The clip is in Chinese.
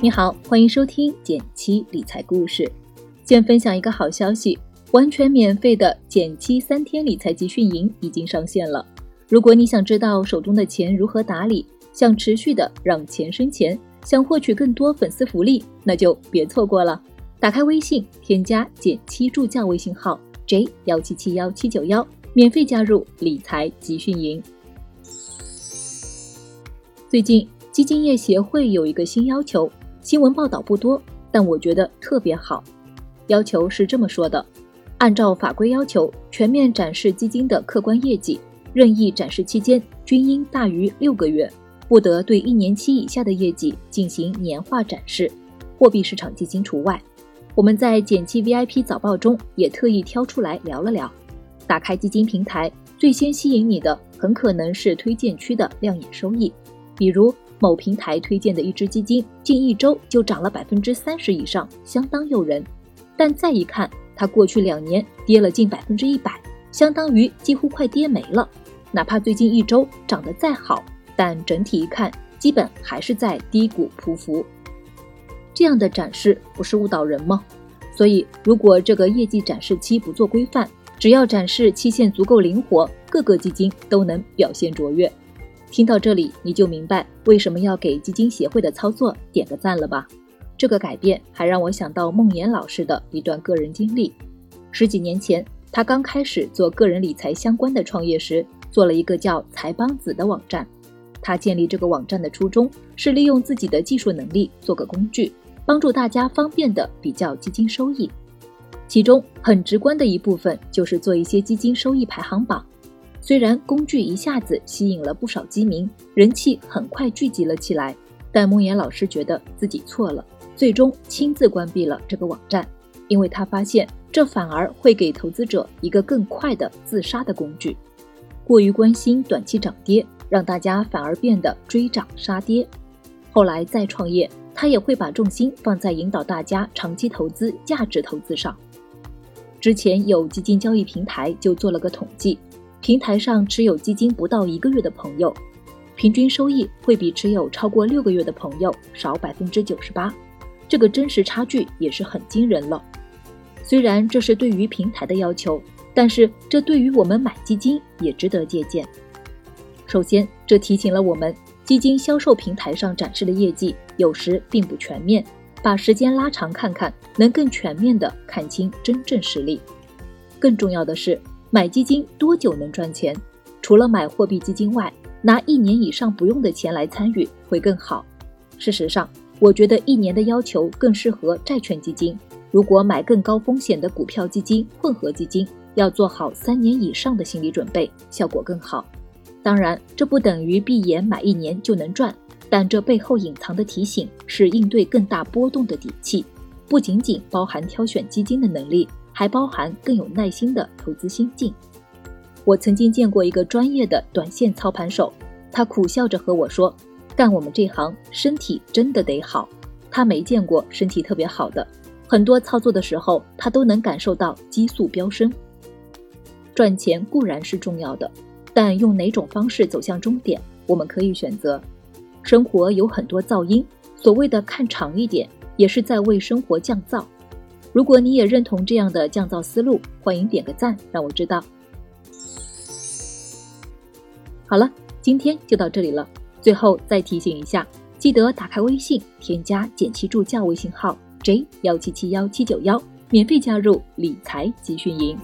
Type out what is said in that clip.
你好，欢迎收听减七理财故事。先分享一个好消息，完全免费的减七三天理财集训营已经上线了。如果你想知道手中的钱如何打理，想持续的让钱生钱，想获取更多粉丝福利，那就别错过了。打开微信，添加减七助教微信号 j 幺七七幺七九幺，免费加入理财集训营。最近，基金业协会有一个新要求，新闻报道不多，但我觉得特别好。要求是这么说的：按照法规要求，全面展示基金的客观业绩，任意展示期间均应大于六个月，不得对一年期以下的业绩进行年化展示，货币市场基金除外。我们在减七 VIP 早报中也特意挑出来聊了聊。打开基金平台，最先吸引你的很可能是推荐区的亮眼收益。比如某平台推荐的一只基金，近一周就涨了百分之三十以上，相当诱人。但再一看，它过去两年跌了近百分之一百，相当于几乎快跌没了。哪怕最近一周涨得再好，但整体一看，基本还是在低谷匍匐。这样的展示不是误导人吗？所以，如果这个业绩展示期不做规范，只要展示期限足够灵活，各个基金都能表现卓越。听到这里，你就明白为什么要给基金协会的操作点个赞了吧？这个改变还让我想到孟岩老师的一段个人经历。十几年前，他刚开始做个人理财相关的创业时，做了一个叫“财帮子”的网站。他建立这个网站的初衷是利用自己的技术能力做个工具，帮助大家方便的比较基金收益。其中很直观的一部分就是做一些基金收益排行榜。虽然工具一下子吸引了不少基民，人气很快聚集了起来，但梦岩老师觉得自己错了，最终亲自关闭了这个网站，因为他发现这反而会给投资者一个更快的自杀的工具。过于关心短期涨跌，让大家反而变得追涨杀跌。后来再创业，他也会把重心放在引导大家长期投资价值投资上。之前有基金交易平台就做了个统计。平台上持有基金不到一个月的朋友，平均收益会比持有超过六个月的朋友少百分之九十八，这个真实差距也是很惊人了。虽然这是对于平台的要求，但是这对于我们买基金也值得借鉴。首先，这提醒了我们，基金销售平台上展示的业绩有时并不全面，把时间拉长看看，能更全面的看清真正实力。更重要的是。买基金多久能赚钱？除了买货币基金外，拿一年以上不用的钱来参与会更好。事实上，我觉得一年的要求更适合债券基金。如果买更高风险的股票基金、混合基金，要做好三年以上的心理准备，效果更好。当然，这不等于闭眼买一年就能赚，但这背后隐藏的提醒是应对更大波动的底气，不仅仅包含挑选基金的能力。还包含更有耐心的投资心境。我曾经见过一个专业的短线操盘手，他苦笑着和我说：“干我们这行，身体真的得好。”他没见过身体特别好的，很多操作的时候，他都能感受到激素飙升。赚钱固然是重要的，但用哪种方式走向终点，我们可以选择。生活有很多噪音，所谓的看长一点，也是在为生活降噪。如果你也认同这样的降噪思路，欢迎点个赞，让我知道。好了，今天就到这里了。最后再提醒一下，记得打开微信，添加“简七助教”微信号 j 幺七七幺七九幺，免费加入理财集训营。